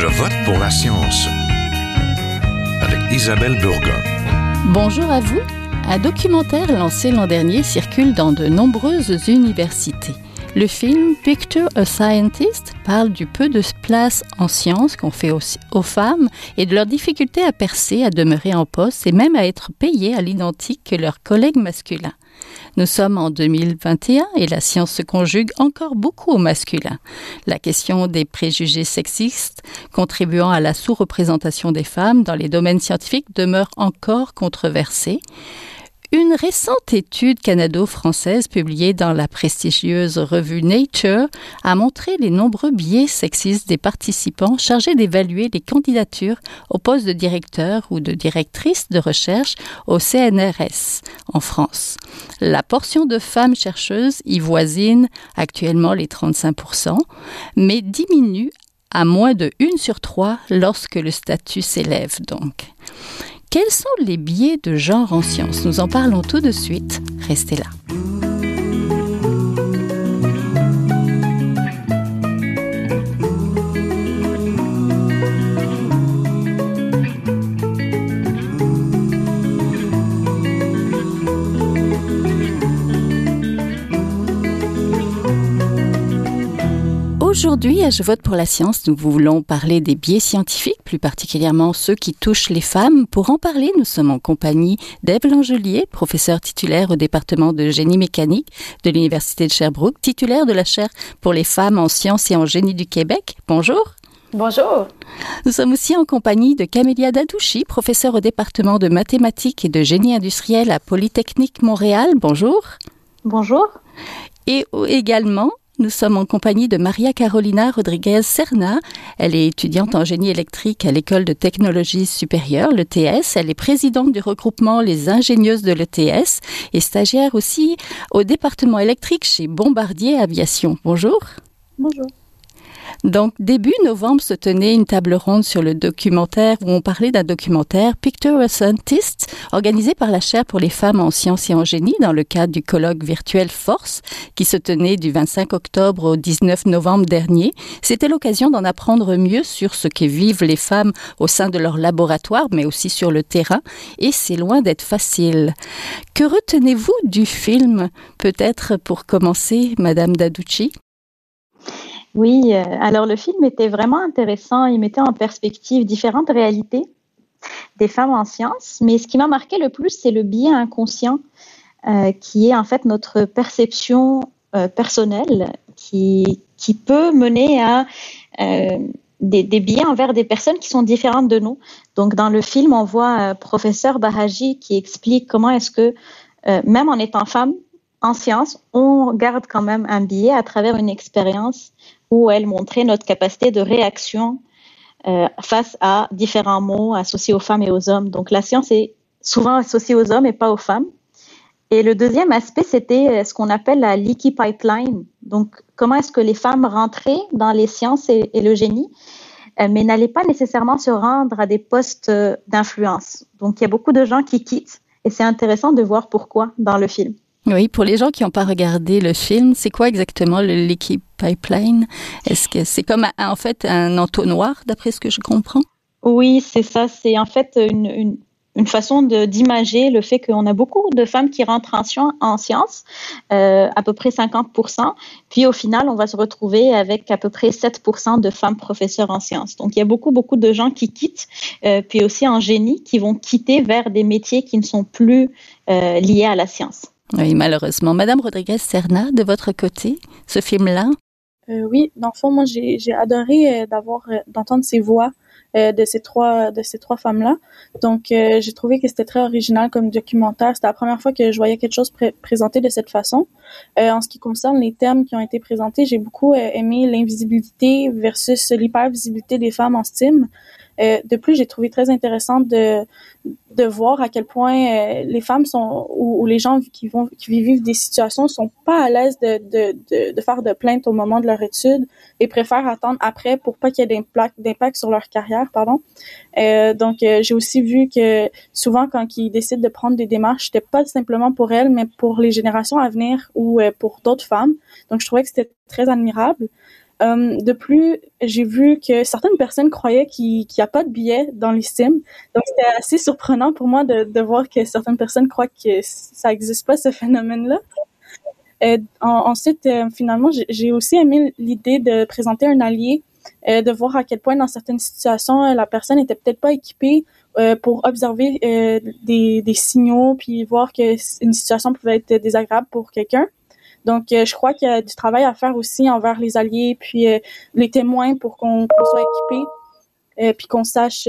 Je vote pour la science avec Isabelle Burgon. Bonjour à vous. Un documentaire lancé l'an dernier circule dans de nombreuses universités. Le film Picture a Scientist parle du peu de place en sciences qu'on fait aux, femmes et de leur difficulté à percer, à demeurer en poste et même à être payées à l'identique que leurs collègues masculins. Nous sommes en 2021 et la science se conjugue encore beaucoup au masculin. La question des préjugés sexistes contribuant à la sous-représentation des femmes dans les domaines scientifiques demeure encore controversée. Une récente étude canado-française publiée dans la prestigieuse revue Nature a montré les nombreux biais sexistes des participants chargés d'évaluer les candidatures au poste de directeur ou de directrice de recherche au CNRS en France. La portion de femmes chercheuses y voisine actuellement les 35% mais diminue à moins de une sur trois lorsque le statut s'élève donc. Quels sont les biais de genre en sciences Nous en parlons tout de suite. Restez là. Aujourd'hui, à Je vote pour la science, nous voulons parler des biais scientifiques, plus particulièrement ceux qui touchent les femmes. Pour en parler, nous sommes en compagnie d'Ève Langelier, professeure titulaire au département de génie mécanique de l'Université de Sherbrooke, titulaire de la chaire pour les femmes en sciences et en génie du Québec. Bonjour. Bonjour. Nous sommes aussi en compagnie de Camélia Dadouchi, professeure au département de mathématiques et de génie industriel à Polytechnique Montréal. Bonjour. Bonjour. Et également nous sommes en compagnie de Maria Carolina Rodriguez Serna. Elle est étudiante en génie électrique à l'École de technologie supérieure, l'ETS. Elle est présidente du regroupement Les Ingénieuses de l'ETS et stagiaire aussi au département électrique chez Bombardier Aviation. Bonjour. Bonjour. Donc, début novembre se tenait une table ronde sur le documentaire où on parlait d'un documentaire Picture a Scientist, organisé par la chaire pour les femmes en sciences et en génie dans le cadre du colloque virtuel Force, qui se tenait du 25 octobre au 19 novembre dernier. C'était l'occasion d'en apprendre mieux sur ce que vivent les femmes au sein de leur laboratoire, mais aussi sur le terrain, et c'est loin d'être facile. Que retenez-vous du film, peut-être pour commencer, Madame Daducci? Oui, euh, alors le film était vraiment intéressant. Il mettait en perspective différentes réalités des femmes en sciences. Mais ce qui m'a marqué le plus, c'est le biais inconscient euh, qui est en fait notre perception euh, personnelle qui, qui peut mener à des, des, biais envers des personnes qui sont différentes de nous. Donc dans le film, on voit professeur Bahaji qui explique comment est-ce que même en étant femme, en sciences, on garde quand même un biais à travers une expérience où elle montrait notre capacité de réaction euh, face à différents mots associés aux femmes et aux hommes. Donc la science est souvent associée aux hommes et pas aux femmes. Et le deuxième aspect, c'était euh, ce qu'on appelle la leaky pipeline. Donc comment est-ce que les femmes rentraient dans les sciences et, le génie, euh, mais n'allaient pas nécessairement se rendre à des postes euh, d'influence. Donc il y a beaucoup de gens qui quittent et c'est intéressant de voir pourquoi dans le film. Oui, pour les gens qui n'ont pas regardé le film, c'est quoi exactement l'équipe pipeline? Est-ce que c'est comme en fait un entonnoir, d'après ce que je comprends? Oui, c'est ça. C'est en fait une, façon d'imager le fait qu'on a beaucoup de femmes qui rentrent en, en sciences, euh, à peu près 50%, puis au final, on va se retrouver avec à peu près 7% de femmes professeurs en sciences. Donc, il y a beaucoup, beaucoup de gens qui quittent, euh, puis aussi en génie, qui vont quitter vers des métiers qui ne sont plus euh, liés à la science. Oui, malheureusement. Madame Rodriguez Serna, de votre côté, ce film-là? Euh, Oui, dans le fond, moi, j'ai adoré euh, d'avoir euh, d'entendre ces voix de ces trois de ces trois femmes-là. Donc, j'ai trouvé que c'était très original comme documentaire. C'était la première fois que je voyais quelque chose pré présenté de cette façon. En ce qui concerne les thèmes qui ont été présentés, j'ai beaucoup aimé l'invisibilité versus l'hypervisibilité des femmes en STEAM. Euh, de plus, j'ai trouvé très intéressant de, de voir à quel point euh, les femmes sont ou, les gens qui vont qui vivent des situations sont pas à l'aise de, de, de, faire de plainte au moment de leur étude et préfèrent attendre après pour pas qu'il y ait d'impact sur leur carrière, pardon. Euh, donc, j'ai aussi vu que souvent quand ils décident de prendre des démarches, c'était pas simplement pour elles, mais pour les générations à venir ou pour d'autres femmes. Donc, je trouvais que c'était très admirable. Euh, de plus, j'ai vu que certaines personnes croyaient qu'il n'y a pas de billets dans les sims. Donc, c'était assez surprenant pour moi de, voir que certaines personnes croient que ça n'existe pas, ce phénomène-là. Ensuite, euh, finalement, j'ai aussi aimé l'idée de présenter un allié, euh, de voir à quel point dans certaines situations, la personne était peut-être pas équipée pour observer des, des signaux, puis voir que une situation pouvait être désagréable pour quelqu'un. Donc, euh, je crois qu'il y a du travail à faire aussi envers les alliés, puis euh, les témoins pour qu'on soit équipés, et euh, puis qu'on sache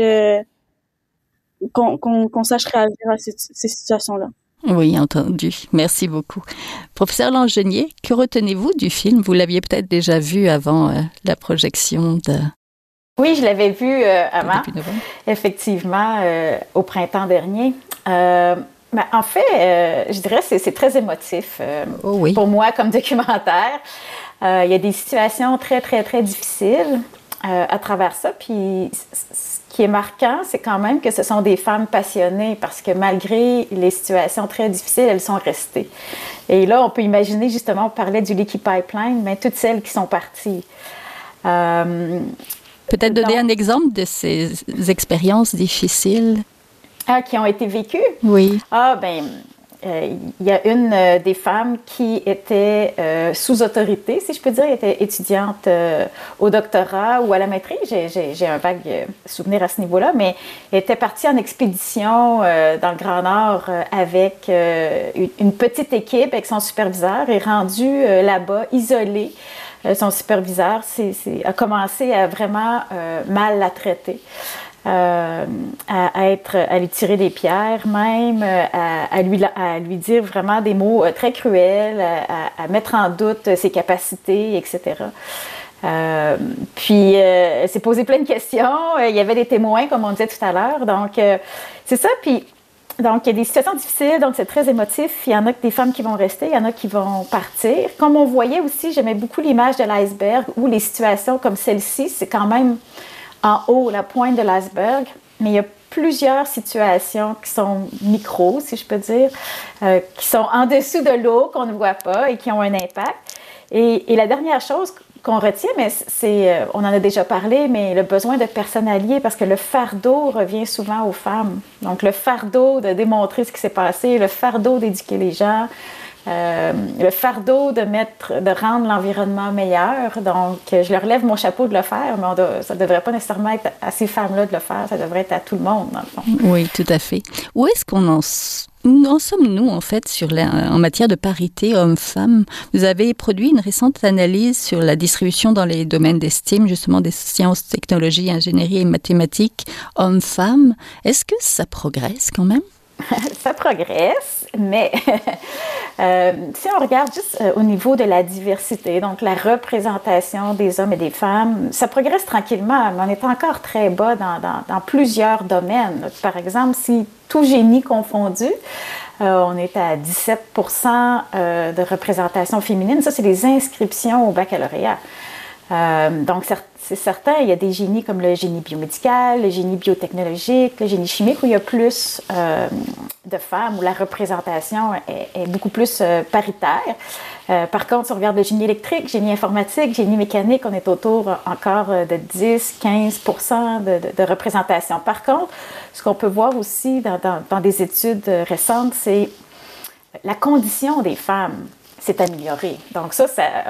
qu'on sache réagir à ces, situations-là. Oui, entendu. Merci beaucoup. Professeur Langenier, que retenez-vous du film? Vous l'aviez peut-être déjà vu avant la projection de... Oui, je l'avais vu avant, effectivement, au printemps dernier. Ben, en fait, euh, je dirais que c'est très émotif euh, oh pour moi comme documentaire. Euh, il y a des situations très, très, très difficiles à travers ça. Puis ce qui est marquant, c'est quand même que ce sont des femmes passionnées parce que malgré les situations très difficiles, elles sont restées. Et là, on peut imaginer justement, on parlait du Liquid Pipeline, mais toutes celles qui sont parties. Peut-être donner un exemple de ces expériences difficiles? Qui ont été vécues? Oui. Ah, ben, euh, il y a une euh, des femmes qui était euh, sous autorité, si je peux dire, elle était étudiante au doctorat ou à la maîtrise. J'ai un vague souvenir à ce niveau-là, mais elle était partie en expédition dans le Grand Nord avec une, petite équipe avec son superviseur et rendue là-bas, isolée. son superviseur a commencé à vraiment mal la traiter. Euh, à, être, à lui tirer des pierres, même euh, à, lui, à lui dire vraiment des mots euh, très cruels, à, mettre en doute ses capacités, etc. puis, elle s'est posé plein de questions. Il y avait des témoins, comme on disait tout à l'heure. Donc, c'est ça. Puis, donc, il y a des situations difficiles, donc c'est très émotif. Il y en a des femmes qui vont rester, il y en a qui vont partir. Comme on voyait aussi, j'aimais beaucoup l'image de l'iceberg où les situations comme celle-ci, c'est quand même en haut, la pointe de l'iceberg, mais il y a plusieurs situations qui sont micro, si je peux dire, euh, qui sont en dessous de l'eau, qu'on ne voit pas et qui ont un impact. Et, la dernière chose qu'on retient, mais c'est, euh, on en a déjà parlé, mais le besoin de personnes alliées, parce que le fardeau revient souvent aux femmes. Donc, le fardeau de démontrer ce qui s'est passé, le fardeau d'éduquer les gens, euh, le fardeau de mettre, de rendre l'environnement meilleur. Donc, je leur lève mon chapeau de le faire, mais ça ne devrait pas nécessairement être à ces femmes-là de le faire, ça devrait être à tout le monde, dans le fond. Oui, tout à fait. Où est-ce qu'on en, sommes-nous, en fait, en matière de parité homme-femme? Vous avez produit une récente analyse sur la distribution dans les domaines d'estime, justement des sciences, technologies, ingénierie et mathématiques, homme-femme. Est-ce que ça progresse quand même? ça progresse, mais euh, si on regarde juste euh, au niveau de la diversité, donc la représentation des hommes et des femmes, ça progresse tranquillement, mais on est encore très bas dans, plusieurs domaines. Par exemple, si tout génie confondu, euh, on est à 17 de représentation féminine. Ça, c'est les inscriptions au baccalauréat. Donc, c'est certain, il y a des génies comme le génie biomédical, le génie biotechnologique, le génie chimique où il y a plus euh, de femmes, où la représentation est, beaucoup plus euh, paritaire. Euh, par contre, si on regarde le génie électrique, génie informatique, génie mécanique, on est autour encore de 10-15 de, de, représentation. Par contre, ce qu'on peut voir aussi dans des études récentes, c'est la condition des femmes s'est amélioré. Donc ça,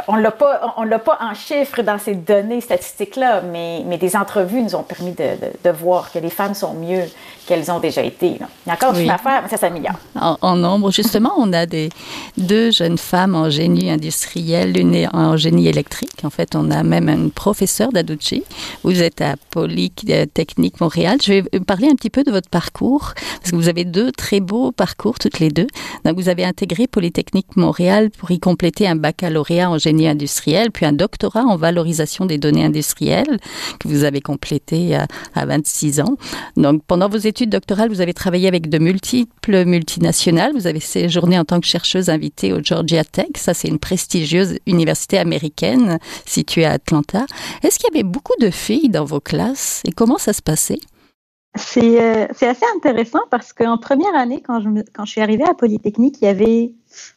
on ne l'a pas, on l'a pas en chiffres dans ces données statistiques-là, mais, mais des entrevues nous ont permis de, de, voir que les femmes sont mieux qu'elles ont déjà été. Il y a encore du oui. à faire, mais ça s'améliore. En, nombre, justement, on a des, deux jeunes femmes en génie industriel, l'une en génie électrique. En fait, on a même un professeur d'Aducci. Vous êtes à Polytechnique Montréal. Je vais parler un petit peu de votre parcours, parce que vous avez deux très beaux parcours, toutes les deux. Donc, vous avez intégré Polytechnique Montréal pour y compléter un baccalauréat en génie industriel, puis un doctorat en valorisation des données industrielles que vous avez complété à, à 26 ans. Donc, pendant vos études doctorales, vous avez travaillé avec de multiples multinationales. Vous avez séjourné en tant que chercheuse invitée au Georgia Tech. Ça, c'est une prestigieuse université américaine située à Atlanta. Est-ce qu'il y avait beaucoup de filles dans vos classes et comment ça se passait? C'est euh, assez intéressant parce qu'en première année, quand je suis arrivée à Polytechnique, il y avait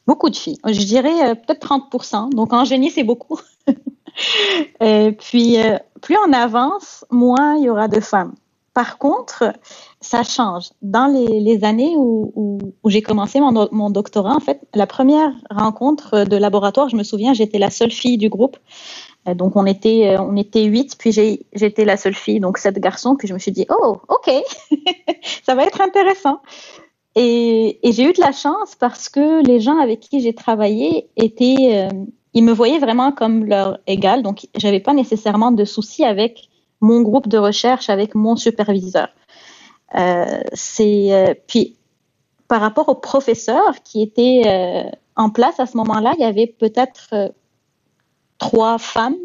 beaucoup de filles. Je dirais euh, peut-être 30% Donc en génie, c'est beaucoup. Et puis, plus on avance, moins il y aura de femmes. Par contre, ça change. Dans les, années où, j'ai commencé mon, doctorat, en fait, la première rencontre de laboratoire, je me souviens, j'étais la seule fille du groupe. Euh, donc on était euh, on était huit, puis j'étais la seule fille, donc sept garçons. Puis je me suis dit oh ok, ça va être intéressant. Et, j'ai eu de la chance parce que les gens avec qui j'ai travaillé étaient, euh, ils me voyaient vraiment comme leur égal, donc j'avais pas nécessairement de soucis avec mon groupe de recherche avec mon superviseur. Euh, c'est euh, puis par rapport aux professeurs qui étaient euh, en place à ce moment-là, il y avait peut-être trois femmes,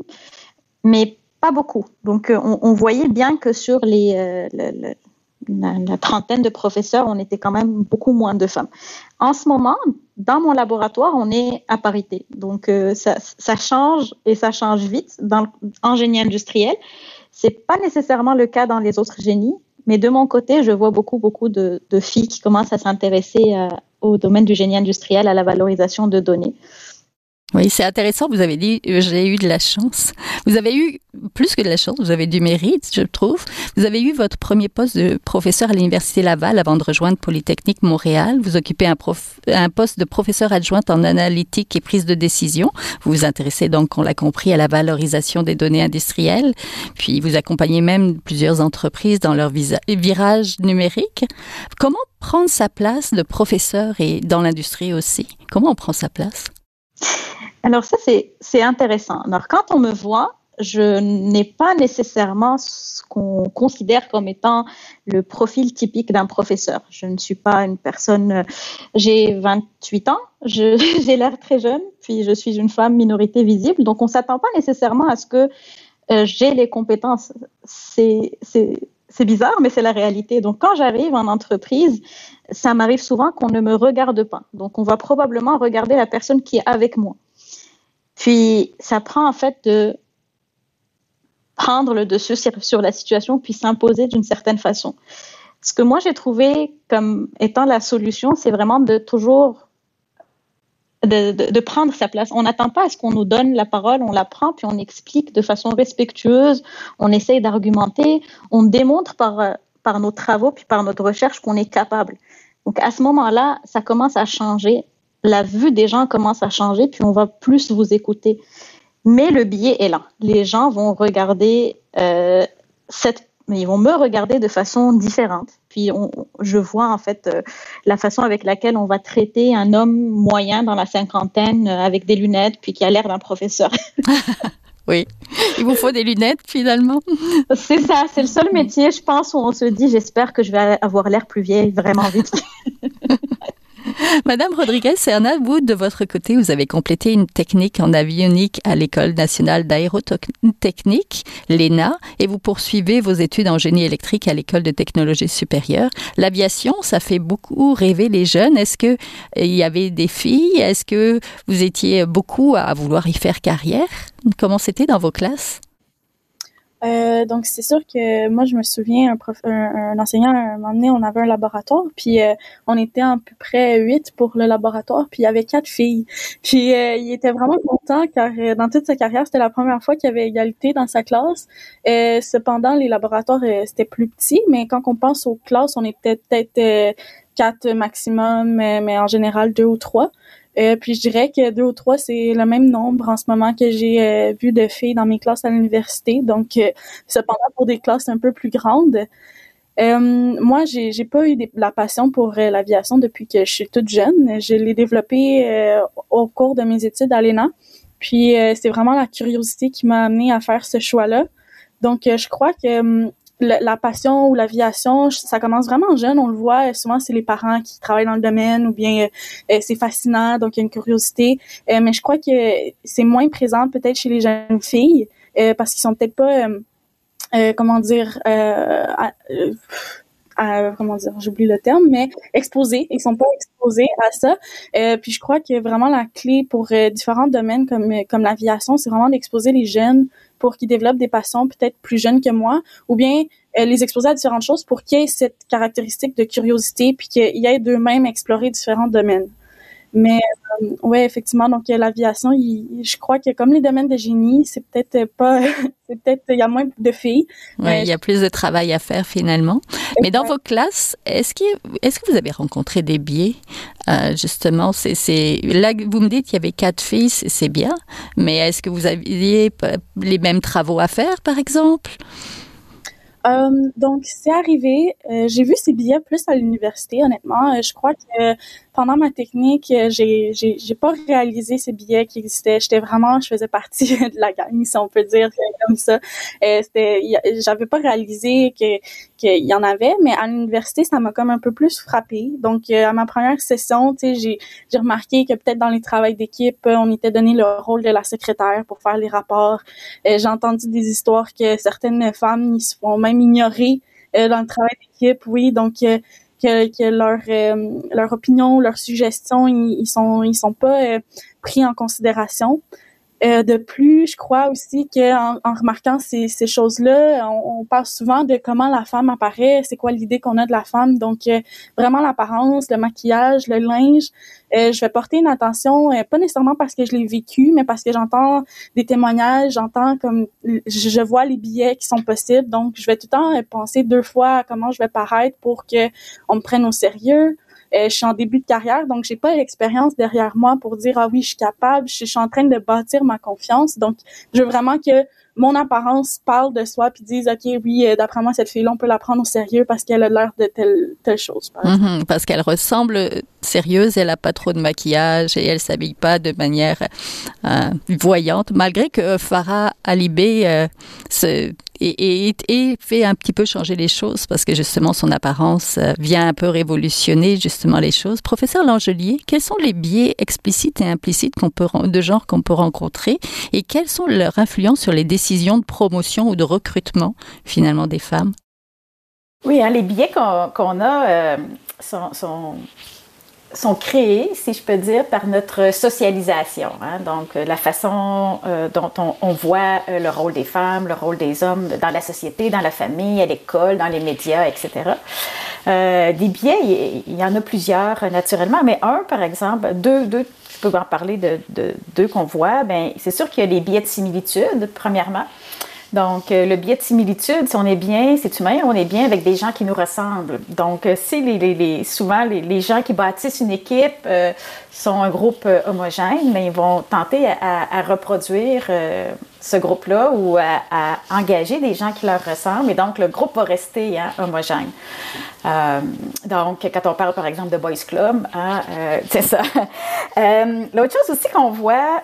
mais pas beaucoup. Donc on, voyait bien que sur les la, trentaine de professeurs, on était quand même beaucoup moins de femmes. En ce moment, dans mon laboratoire, on est à parité. Donc ça, ça, change et ça change vite dans, en génie industriel. C'est pas nécessairement le cas dans les autres génies, mais de mon côté, je vois beaucoup, beaucoup de, filles qui commencent à s'intéresser euh, au domaine du génie industriel, à la valorisation de données. Oui, c'est intéressant. Vous avez dit, j'ai eu de la chance. Vous avez eu plus que de la chance, vous avez du mérite, je trouve. Vous avez eu votre premier poste de professeur à l'Université Laval avant de rejoindre Polytechnique Montréal. Vous occupez un, un poste de professeur adjointe en analytique et prise de décision. Vous vous intéressez donc, on l'a compris, à la valorisation des données industrielles. Puis vous accompagnez même plusieurs entreprises dans leur virage numérique. Comment prendre sa place de professeur et dans l'industrie aussi? Comment on prend sa place? Alors ça, c'est intéressant. Alors quand on me voit, je n'ai pas nécessairement ce qu'on considère comme étant le profil typique d'un professeur. Je ne suis pas une personne, j'ai 28 ans, j'ai l'air très jeune, puis je suis une femme minorité visible, donc on s'attend pas nécessairement à ce que euh, j'ai les compétences. Bizarre, mais c'est la réalité. Donc quand j'arrive en entreprise, ça m'arrive souvent qu'on ne me regarde pas. Donc on va probablement regarder la personne qui est avec moi. Puis ça prend en fait de prendre le dessus sur, la situation puis s'imposer d'une certaine façon. Ce que moi j'ai trouvé comme étant la solution, c'est vraiment de toujours de, prendre sa place. On n'attend pas à ce qu'on nous donne la parole, on la prend puis on explique de façon respectueuse, on essaye d'argumenter, on démontre par, par nos travaux puis par notre recherche qu'on est capable. Donc à ce moment-là, ça commence à changer la vue des gens commence à changer, puis on va plus vous écouter. Mais le biais est là. Les gens vont regarder euh, cette, ils vont me regarder de façon différente. Puis on, je vois en fait euh, la façon avec laquelle on va traiter un homme moyen dans la cinquantaine euh, avec des lunettes, puis qui a l'air d'un professeur. oui, il vous faut des lunettes finalement. C'est ça, c'est le seul métier, je pense, où on se dit j'espère que je vais avoir l'air plus vieille vraiment vite. Madame Rodriguez Serna, vous, de votre côté, vous avez complété une technique en avionique à l'École nationale d'aérotechnique, l'ENA, et vous poursuivez vos études en génie électrique à l'École de technologie supérieure. L'aviation, ça fait beaucoup rêver les jeunes. Est-ce que il y avait des filles? Est-ce que vous étiez beaucoup à vouloir y faire carrière? Comment c'était dans vos classes? Euh, donc c'est sûr que moi je me souviens un, prof, un, enseignant un moment donné on avait un laboratoire puis euh, on était à peu près huit pour le laboratoire puis il y avait quatre filles. Puis euh, il était vraiment content car dans toute sa carrière c'était la première fois qu'il y avait égalité dans sa classe. Cependant les laboratoires c'était plus petit mais quand on pense aux classes on était peut-être quatre maximum mais en général deux ou trois euh, puis je dirais que deux ou trois, c'est le même nombre en ce moment que j'ai euh, vu de filles dans mes classes à l'université. Donc, euh, cependant, pour des classes un peu plus grandes. moi, j'ai, j'ai pas eu la passion pour l'aviation depuis que je suis toute jeune. Je l'ai développée au cours de mes études à l'ENA. Puis c'est vraiment la curiosité qui m'a amenée à faire ce choix-là. Donc, je crois que la, passion ou l'aviation, ça commence vraiment jeune, on le voit. Souvent, c'est les parents qui travaillent dans le domaine ou bien euh, euh, c'est fascinant, donc il y a une curiosité. Euh, mais je crois que c'est moins présent peut-être chez les jeunes filles parce qu'ils sont peut-être pas, comment dire, comment dire, j'oublie le terme, mais exposés. Ils sont pas exposés à ça. puis je crois que vraiment la clé pour différents domaines comme comme l'aviation, c'est vraiment d'exposer les jeunes pour qu'ils développent des passions peut-être plus jeunes que moi, ou bien euh, les exposer à différentes choses pour qu'ils aient cette caractéristique de curiosité, puis qu'ils aient d'eux-mêmes explorer différents domaines. Mais euh, ouais, effectivement, donc l'aviation, je crois que comme les domaines de génie, c'est peut-être pas, c'est peut-être il y a moins de filles. Ouais, il y a plus de travail à faire finalement. Mais dans vos classes, est-ce que est-ce que vous avez rencontré des biais? Euh, justement C'est c'est là vous me dites qu'il y avait quatre filles, c'est bien. Mais est-ce que vous aviez les mêmes travaux à faire, par exemple? Euh, donc, c'est arrivé. Euh, j'ai vu ces billets plus à l'université, honnêtement. Euh, je crois que pendant ma technique, j'ai, j'ai, j'ai pas réalisé ces billets qui existaient. J'étais vraiment, je faisais partie de la gang, si on peut dire comme ça. c'était, j'avais pas réalisé que qu'il y en avait, mais à l'université, ça m'a comme un peu plus frappé. Donc, à ma première session, tu sais, j'ai, j'ai remarqué que peut-être dans les travaux d'équipe, on était donné le rôle de la secrétaire pour faire les rapports. j'ai entendu des histoires que certaines femmes ils se font même ignorer euh, dans le travail d'équipe, oui. Donc euh, que, que leur euh, leur opinion, leurs suggestions, ils, ils sont ils sont pas pris en considération. Euh, de plus, je crois aussi qu'en en remarquant ces, choses-là, on, parle souvent de comment la femme apparaît, c'est quoi l'idée qu'on a de la femme. Donc, euh, vraiment l'apparence, le maquillage, le linge, euh, je vais porter une attention, pas nécessairement parce que je l'ai vécu, mais parce que j'entends des témoignages, j'entends comme, je, vois les billets qui sont possibles. Donc, je vais tout le temps penser deux fois à comment je vais paraître pour que on me prenne au sérieux. Euh, je suis en début de carrière, donc j'ai pas l'expérience derrière moi pour dire ah oui, je suis capable. Je, suis en train de bâtir ma confiance. Donc, je veux vraiment que mon apparence parle de soi puis dise ok oui euh, d'après moi cette fille là on peut la prendre au sérieux parce qu'elle a l'air de telle chose mm-hmm. parce qu'elle ressemble sérieuse elle a pas trop de maquillage et elle s'habille pas de manière euh, voyante malgré que Farah Alibé euh, se et, fait un petit peu changer les choses parce que justement son apparence euh, vient un peu révolutionner justement les choses. Professeur Langelier, quels sont les biais explicites et implicites peut, de genre qu'on peut rencontrer et quelles sont leurs influences sur les décisions de promotion ou de recrutement finalement des femmes? Oui, hein, les biais qu'on a euh, sont sont créés, si je peux dire, par notre socialisation. Hein? Donc, euh, la façon euh, dont on, voit euh, le rôle des femmes, le rôle des hommes dans la société, dans la famille, à l'école, dans les médias, etc. Des biais, il, y en a plusieurs naturellement, mais un, par exemple, deux, deux je peux en parler de, de deux qu'on voit. Ben, c'est sûr qu'il y a les biais de similitude, premièrement. Donc, euh, le biais de similitude, si on est bien, c'est humain, on est bien avec des gens qui nous ressemblent. Donc, euh, si les, souvent les, gens qui bâtissent une équipe euh, sont un groupe homogène, mais ils vont tenter à, reproduire ce groupe-là ou à, à, engager des gens qui leur ressemblent. Et donc, le groupe va rester hein, homogène. donc, quand on parle, par exemple, de Boys Club, hein, c'est ça. L'autre chose aussi qu'on voit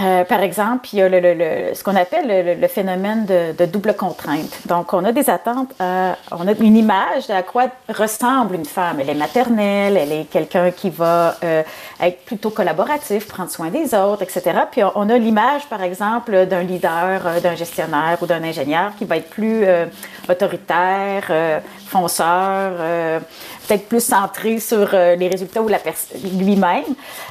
euh, par exemple, il y a le, le, ce qu'on appelle le, phénomène de, de, double contrainte. Donc, on a des attentes, à, on a une image à quoi ressemble une femme. Elle est maternelle, elle est quelqu'un qui va euh, être plutôt collaboratif, prendre soin des autres, etc. Puis on, a l'image, par exemple, d'un leader, euh, d'un gestionnaire ou d'un ingénieur qui va être plus euh, autoritaire, fonceur, peut-être plus centré sur euh, les résultats ou la lui-même.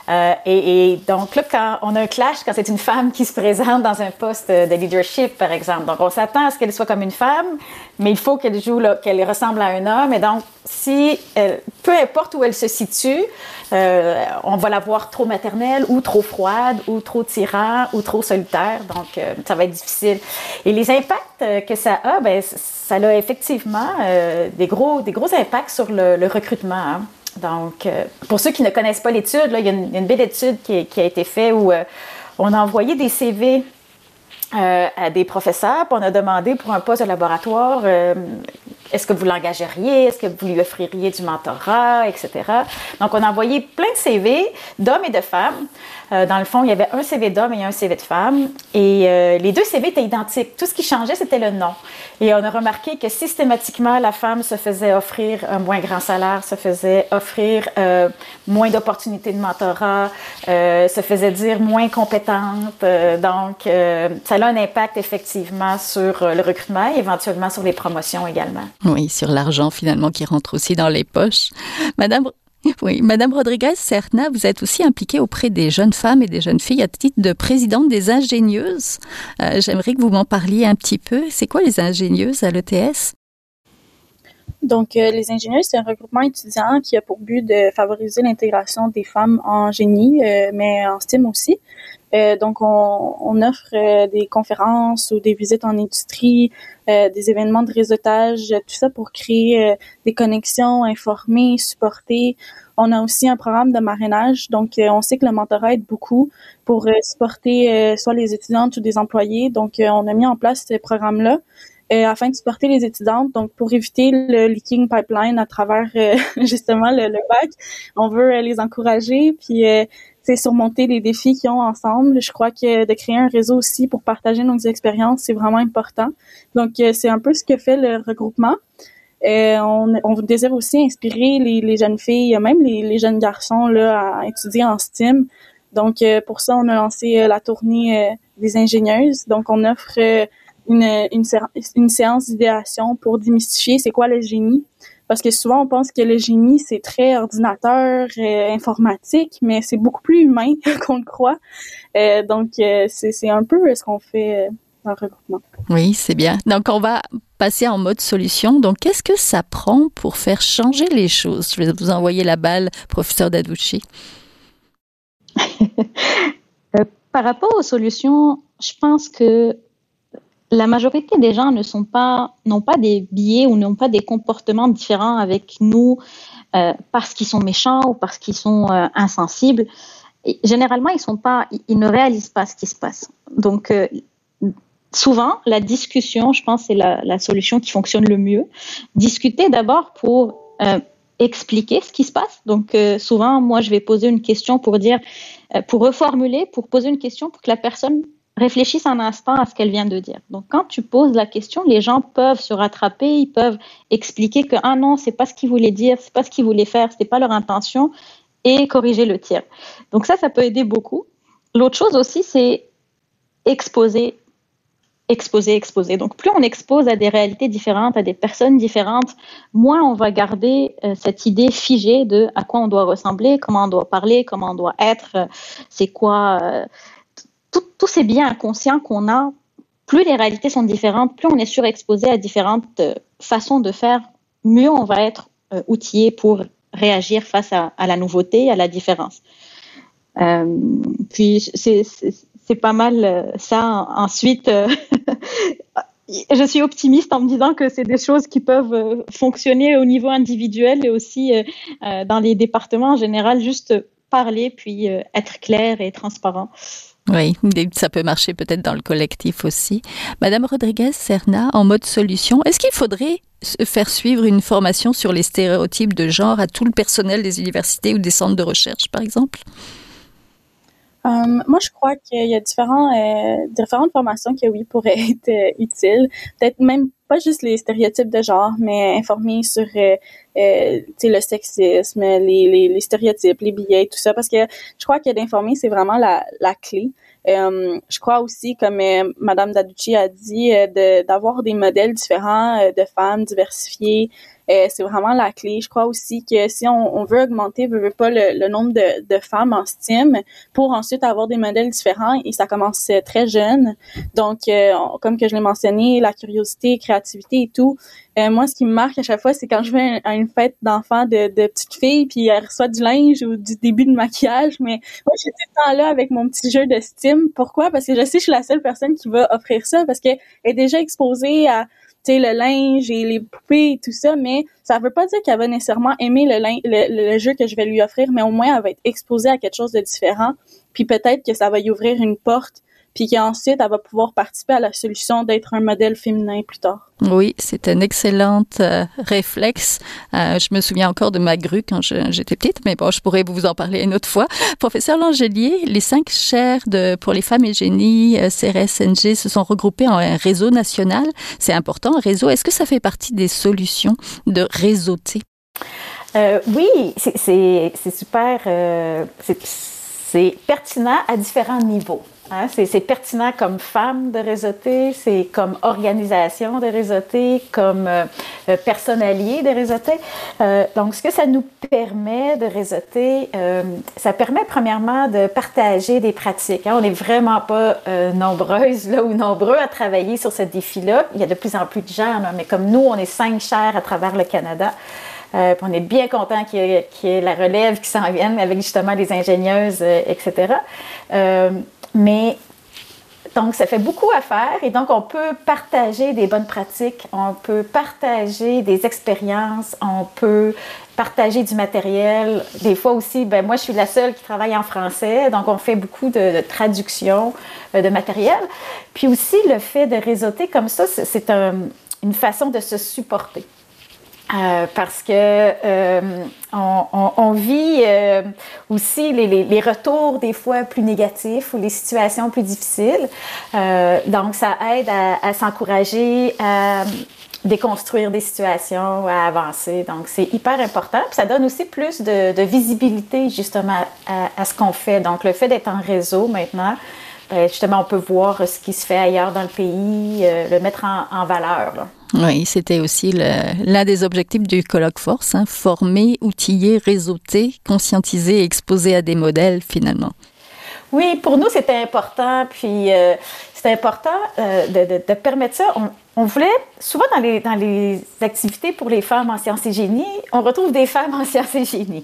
Euh, et, donc là, quand on a un clash, quand c'est une femme qui se présente dans un poste de leadership, par exemple, donc on s'attend à ce qu'elle soit comme une femme, mais il faut qu'elle joue, qu'elle ressemble à un homme. Et donc, si, peu importe où elle se situe, euh, on va la voir trop maternelle ou trop froide ou trop tyran ou trop solitaire. Donc, ça va être difficile. Et les impacts que ça a, ben, ça a effectivement des, gros, des gros impacts sur le, recrutement. Hein. Donc, euh, pour ceux qui ne connaissent pas l'étude, il y, a une, belle étude qui, a été faite où euh, on a envoyé des CV à des professeurs, puis on a demandé pour un poste de laboratoire est-ce que vous l'engageriez? Est-ce que vous lui offririez du mentorat, etc. Donc, on a envoyé plein de CV d'hommes et de femmes. Euh, dans le fond, il y avait un CV d'homme et un CV de femme. Et euh, les deux CV étaient identiques. Tout ce qui changeait, c'était le nom. Et on a remarqué que systématiquement, la femme se faisait offrir un moins grand salaire, se faisait offrir euh, moins d'opportunités de mentorat, se faisait dire moins compétente. donc, ça a un impact effectivement sur le recrutement et éventuellement sur les promotions également. Oui, sur l'argent finalement qui rentre aussi dans les poches. Madame oui, Madame Rodriguez Cerna, vous êtes aussi impliquée auprès des jeunes femmes et des jeunes filles à titre de présidente des ingénieuses. Euh, J'aimerais que vous m'en parliez un petit peu. C'est quoi les ingénieuses à l'ETS Donc, les ingénieurs, c'est un regroupement étudiant qui a pour but de favoriser l'intégration des femmes en génie, mais en STEM aussi. Euh, donc, on, on offre euh, des conférences ou des visites en industrie, euh, des événements de réseautage, tout ça pour créer des connexions, informer, supporter. On a aussi un programme de marrainage, donc on sait que le mentorat aide beaucoup pour supporter soit les étudiantes ou des employés. Donc, on a mis en place ce programme-là. afin de supporter les étudiantes, donc pour éviter le leaking pipeline à travers justement le, le, bac, on veut les encourager, puis surmonter les défis qu'ils ont ensemble. Je crois que de créer un réseau aussi pour partager nos expériences, c'est vraiment important. Donc, euh, c'est un peu ce que fait le regroupement. Euh, on, désire aussi inspirer les, jeunes filles, même les, jeunes garçons là, à étudier en STEAM. Donc, euh, pour ça, on a lancé la tournée des ingénieuses. Donc, on offre une, une, une séance d'idéation pour démystifier c'est quoi le génie, parce que souvent on pense que le génie c'est très ordinateur, euh, informatique, mais c'est beaucoup plus humain qu'on le croit. Euh, donc euh, c'est un peu ce qu'on fait dans le regroupement. Oui, c'est bien. Donc on va passer en mode solution. Donc qu'est-ce que ça prend pour faire changer les choses? Je vais vous envoyer la balle, professeur Dadouchi. Par rapport aux solutions, je pense que la majorité des gens ne sont pas, n'ont pas des biais ou n'ont pas des comportements différents avec nous euh, parce qu'ils sont méchants ou parce qu'ils sont euh, insensibles. Généralement, ils ne réalisent pas ce qui se passe. Donc, euh, souvent, la discussion, je pense, c'est la, la, solution qui fonctionne le mieux. Discuter d'abord pour expliquer ce qui se passe. Donc, souvent, moi, je vais poser une question pour dire, pour reformuler, pour poser une question pour que la personne réfléchissent un instant à ce qu'elle vient de dire. Donc, quand tu poses la question, les gens peuvent se rattraper, ils peuvent expliquer que ah non, c'est pas ce qu'ils voulaient dire, c'est pas ce qu'ils voulaient faire, c'était pas leur intention, et corriger le tir. Donc ça, ça peut aider beaucoup. L'autre chose aussi, c'est exposer, exposer, exposer. Donc plus on expose à des réalités différentes, à des personnes différentes, moins on va garder euh, cette idée figée de à quoi on doit ressembler, comment on doit parler, comment on doit être, euh, c'est quoi. Euh, tous ces biens inconscients qu'on a, plus les réalités sont différentes, plus on est surexposé à différentes euh, façons de faire, mieux on va être euh, outillé pour réagir face à, la nouveauté, à la différence. Euh, puis c'est pas mal ça. Ensuite, je suis optimiste en me disant que c'est des choses qui peuvent fonctionner au niveau individuel et aussi dans les départements en général, juste parler puis être clair et transparent. Oui, ça peut marcher peut-être dans le collectif aussi. Madame Rodriguez Serna, en mode solution, est-ce qu'il faudrait faire suivre une formation sur les stéréotypes de genre à tout le personnel des universités ou des centres de recherche, par exemple? Euh, moi, je crois qu'il y a différents, euh, différentes formations qui, oui, pourraient être euh, utiles. Peut-être même pas juste les stéréotypes de genre, mais informer sur euh, le sexisme, les, les, les, stéréotypes, les billets, tout ça. Parce que je crois que d'informer, c'est vraiment la, la clé. je crois aussi, comme Madame Daducci a dit, d'avoir des modèles différents de femmes diversifiées, euh, c'est vraiment la clé. Je crois aussi que si on, veut augmenter, veut, veut pas le, nombre de, femmes en STEAM pour ensuite avoir des modèles différents et ça commence très jeune. Donc, euh, comme je l'ai mentionné, la curiosité, créativité et tout. Euh, moi, ce qui me marque à chaque fois, c'est quand je vais à une fête d'enfants de, de petites filles, puis elles reçoivent du linge ou du début de maquillage. Mais moi, je suis tout le temps là avec mon petit jeu de Steam. Pourquoi? Parce que je sais que je suis la seule personne qui va offrir ça parce qu'elle est déjà exposée à tu sais, le linge et les poupées et tout ça, mais ça veut pas dire qu'elle va nécessairement aimer le, le, le, jeu que je vais lui offrir, mais au moins elle va être exposée à quelque chose de différent, puis peut-être que ça va y ouvrir une porte puis qu'ensuite, elle va pouvoir participer à la solution d'être un modèle féminin plus tard. Oui, c'est un excellent euh, réflexe. Euh, je me souviens encore de ma grue quand j'étais petite, mais bon, je pourrais vous en parler une autre fois. Professeur Langelier, les cinq chaires de, pour les femmes et génies, euh, CRSNG, se sont regroupées en un réseau national. C'est important, un réseau. Est-ce que ça fait partie des solutions de réseauter? oui, c'est super, c'est pertinent à différents niveaux. Hein, c'est pertinent comme femme de réseauter, c'est comme organisation de réseauter, comme euh, euh, personnalier de réseauter. Euh, donc, ce que ça nous permet de réseauter, ça permet premièrement de partager des pratiques. Hein. On n'est vraiment pas nombreuses là, ou nombreux à travailler sur ce défi-là. Il y a de plus en plus de gens, mais comme nous, on est cinq chers à travers le Canada. on est bien content qu'il y, ait la relève qui s'en vienne avec justement les ingénieuses, etc. Mais donc, ça fait beaucoup à faire et donc on peut partager des bonnes pratiques, on peut partager des expériences, on peut partager du matériel. Des fois aussi, ben moi, je suis la seule qui travaille en français, donc on fait beaucoup de, traduction euh, de matériel. Puis aussi, le fait de réseauter comme ça, c'est une façon de se supporter. Euh, parce que euh, on, vit euh, aussi les, retours des fois plus négatifs ou les situations plus difficiles. donc, ça aide à, s'encourager à déconstruire des situations, à avancer. Donc, c'est hyper important. Puis ça donne aussi plus de, visibilité justement à, ce qu'on fait. Donc, le fait d'être en réseau maintenant, justement, on peut voir ce qui se fait ailleurs dans le pays, le mettre en, valeur. Oui, c'était aussi l'un des objectifs du colloque Force, hein, former, outiller, réseauter, conscientiser et exposer à des modèles finalement. Oui, pour nous, c'était important. Puis, euh, c'est important euh, de, permettre ça. On, voulait, souvent dans les, activités pour les femmes en sciences et génie, on retrouve des femmes en sciences et génie.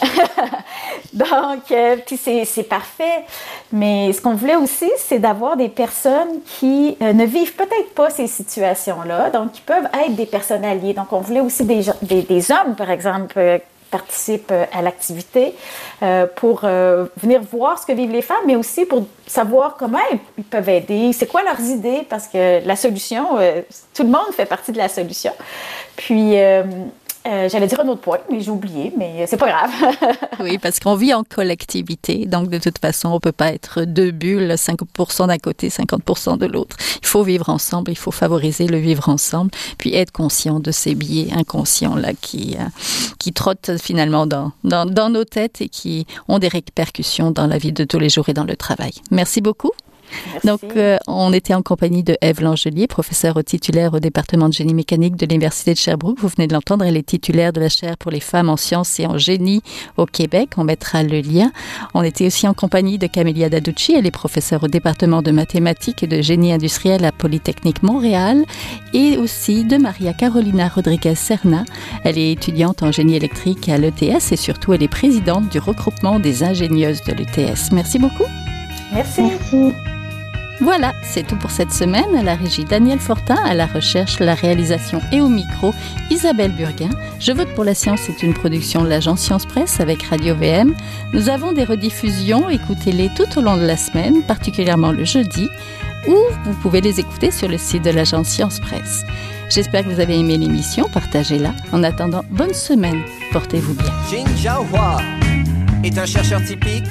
Donc, euh, puis c'est parfait. Mais ce qu'on voulait aussi, c'est d'avoir des personnes qui ne vivent peut-être pas ces situations-là, donc qui peuvent être des personnes alliées. Donc, on voulait aussi des, des, des hommes, par exemple, participent euh, à l'activité euh, pour euh, venir voir ce que vivent les femmes, mais aussi pour savoir comment ils peuvent aider, c'est quoi leurs idées, parce que la solution, tout le monde fait partie de la solution. Puis, euh, j'allais dire un autre point, mais j'ai oublié, mais c'est pas grave. oui, parce qu'on vit en collectivité, donc de toute façon, on peut pas être deux bulles, 50% d'un côté, 50% de l'autre. Il faut vivre ensemble, il faut favoriser le vivre ensemble, puis être conscient de ces biais inconscients là qui euh, qui trottent finalement dans, dans dans nos têtes et qui ont des répercussions dans la vie de tous les jours et dans le travail. Merci beaucoup. Donc, euh, on était en compagnie de Eve Langelier, professeure titulaire au département de génie mécanique de l'Université de Sherbrooke. Vous venez de l'entendre, elle est titulaire de la chaire pour les femmes en sciences et en génie au Québec. On mettra le lien. On était aussi en compagnie de Camélia Daducci, elle est professeure au département de mathématiques et de génie industriel à Polytechnique Montréal. Et aussi de Maria Carolina Rodriguez Serna. Elle est étudiante en génie électrique à l'ETS et surtout elle est présidente du regroupement des ingénieuses de l'ETS. Merci beaucoup. Merci. Merci. Voilà, c'est tout pour cette semaine. À la régie Daniel Fortin, à la recherche, la réalisation et au micro Isabelle Burguin. Je vote pour la science c'est une production de l'agence Science Presse avec Radio VM. Nous avons des rediffusions, écoutez-les tout au long de la semaine, particulièrement le jeudi, ou vous pouvez les écouter sur le site de l'agence Science Presse. J'espère que vous avez aimé l'émission, partagez-la. En attendant, bonne semaine, portez-vous bien. Jin est un chercheur typique